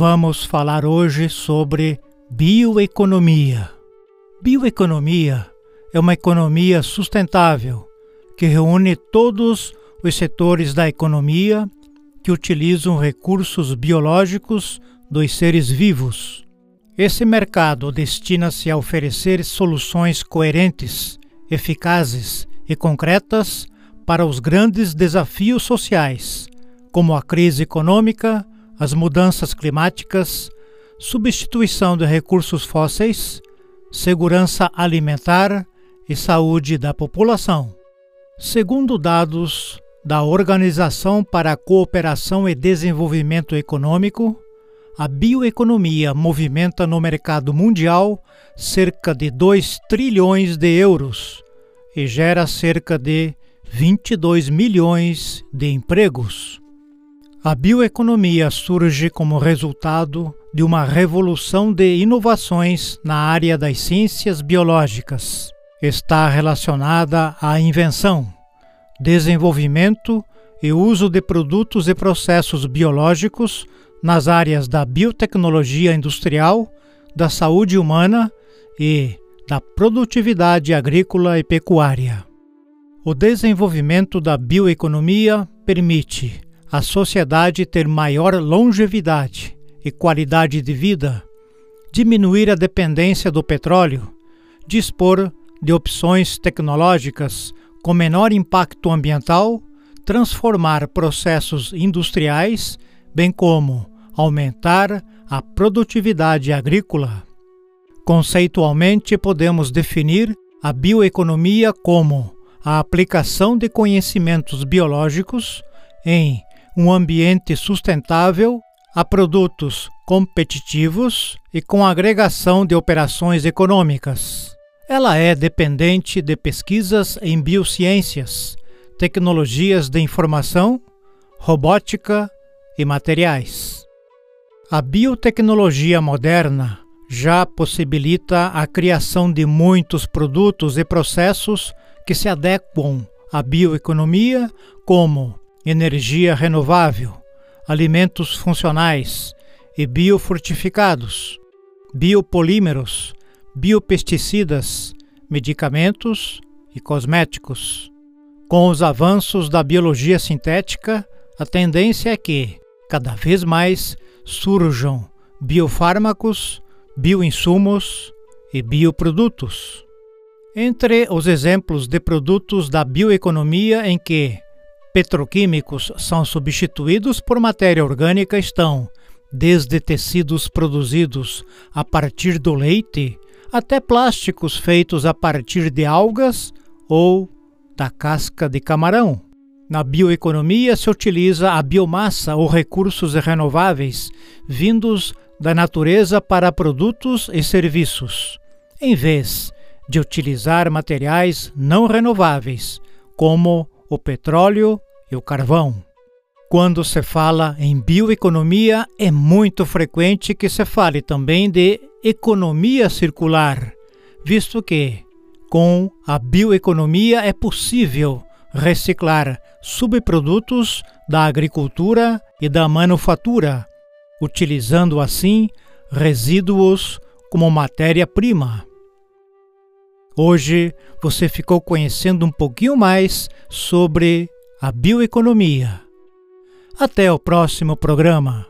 Vamos falar hoje sobre bioeconomia. Bioeconomia é uma economia sustentável que reúne todos os setores da economia que utilizam recursos biológicos dos seres vivos. Esse mercado destina-se a oferecer soluções coerentes, eficazes e concretas para os grandes desafios sociais, como a crise econômica, as mudanças climáticas, substituição de recursos fósseis, segurança alimentar e saúde da população. Segundo dados da Organização para a Cooperação e Desenvolvimento Econômico, a bioeconomia movimenta no mercado mundial cerca de 2 trilhões de euros e gera cerca de 22 milhões de empregos. A bioeconomia surge como resultado de uma revolução de inovações na área das ciências biológicas. Está relacionada à invenção, desenvolvimento e uso de produtos e processos biológicos nas áreas da biotecnologia industrial, da saúde humana e da produtividade agrícola e pecuária. O desenvolvimento da bioeconomia permite à sociedade ter maior longevidade e qualidade de vida, diminuir a dependência do petróleo, dispor de opções tecnológicas com menor impacto ambiental, transformar processos industriais, bem como aumentar a produtividade agrícola. Conceitualmente, podemos definir a bioeconomia como a aplicação de conhecimentos biológicos em um ambiente sustentável a produtos competitivos e com agregação de operações econômicas. Ela é dependente de pesquisas em biociências, tecnologias de informação, robótica e materiais. A biotecnologia moderna já possibilita a criação de muitos produtos e processos que se adequam à bioeconomia, como energia renovável, alimentos funcionais e biofortificados, biopolímeros, biopesticidas, medicamentos e cosméticos. Com os avanços da biologia sintética, a tendência é que, cada vez mais, surjam biofármacos, bioinsumos e bioprodutos. Entre os exemplos de produtos da bioeconomia em que petroquímicos são substituídos por matéria orgânica estão desde tecidos produzidos a partir do leite até plásticos feitos a partir de algas ou da casca de camarão. Na bioeconomia se utiliza a biomassa ou recursos renováveis vindos da natureza para produtos e serviços, em vez de utilizar materiais não renováveis, como o petróleo e o carvão. Quando se fala em bioeconomia, é muito frequente que se fale também de economia circular, visto que, com a bioeconomia, é possível reciclar subprodutos da agricultura e da manufatura, utilizando assim resíduos como matéria-prima. Hoje você ficou conhecendo um pouquinho mais sobre a bioeconomia. Até o próximo programa.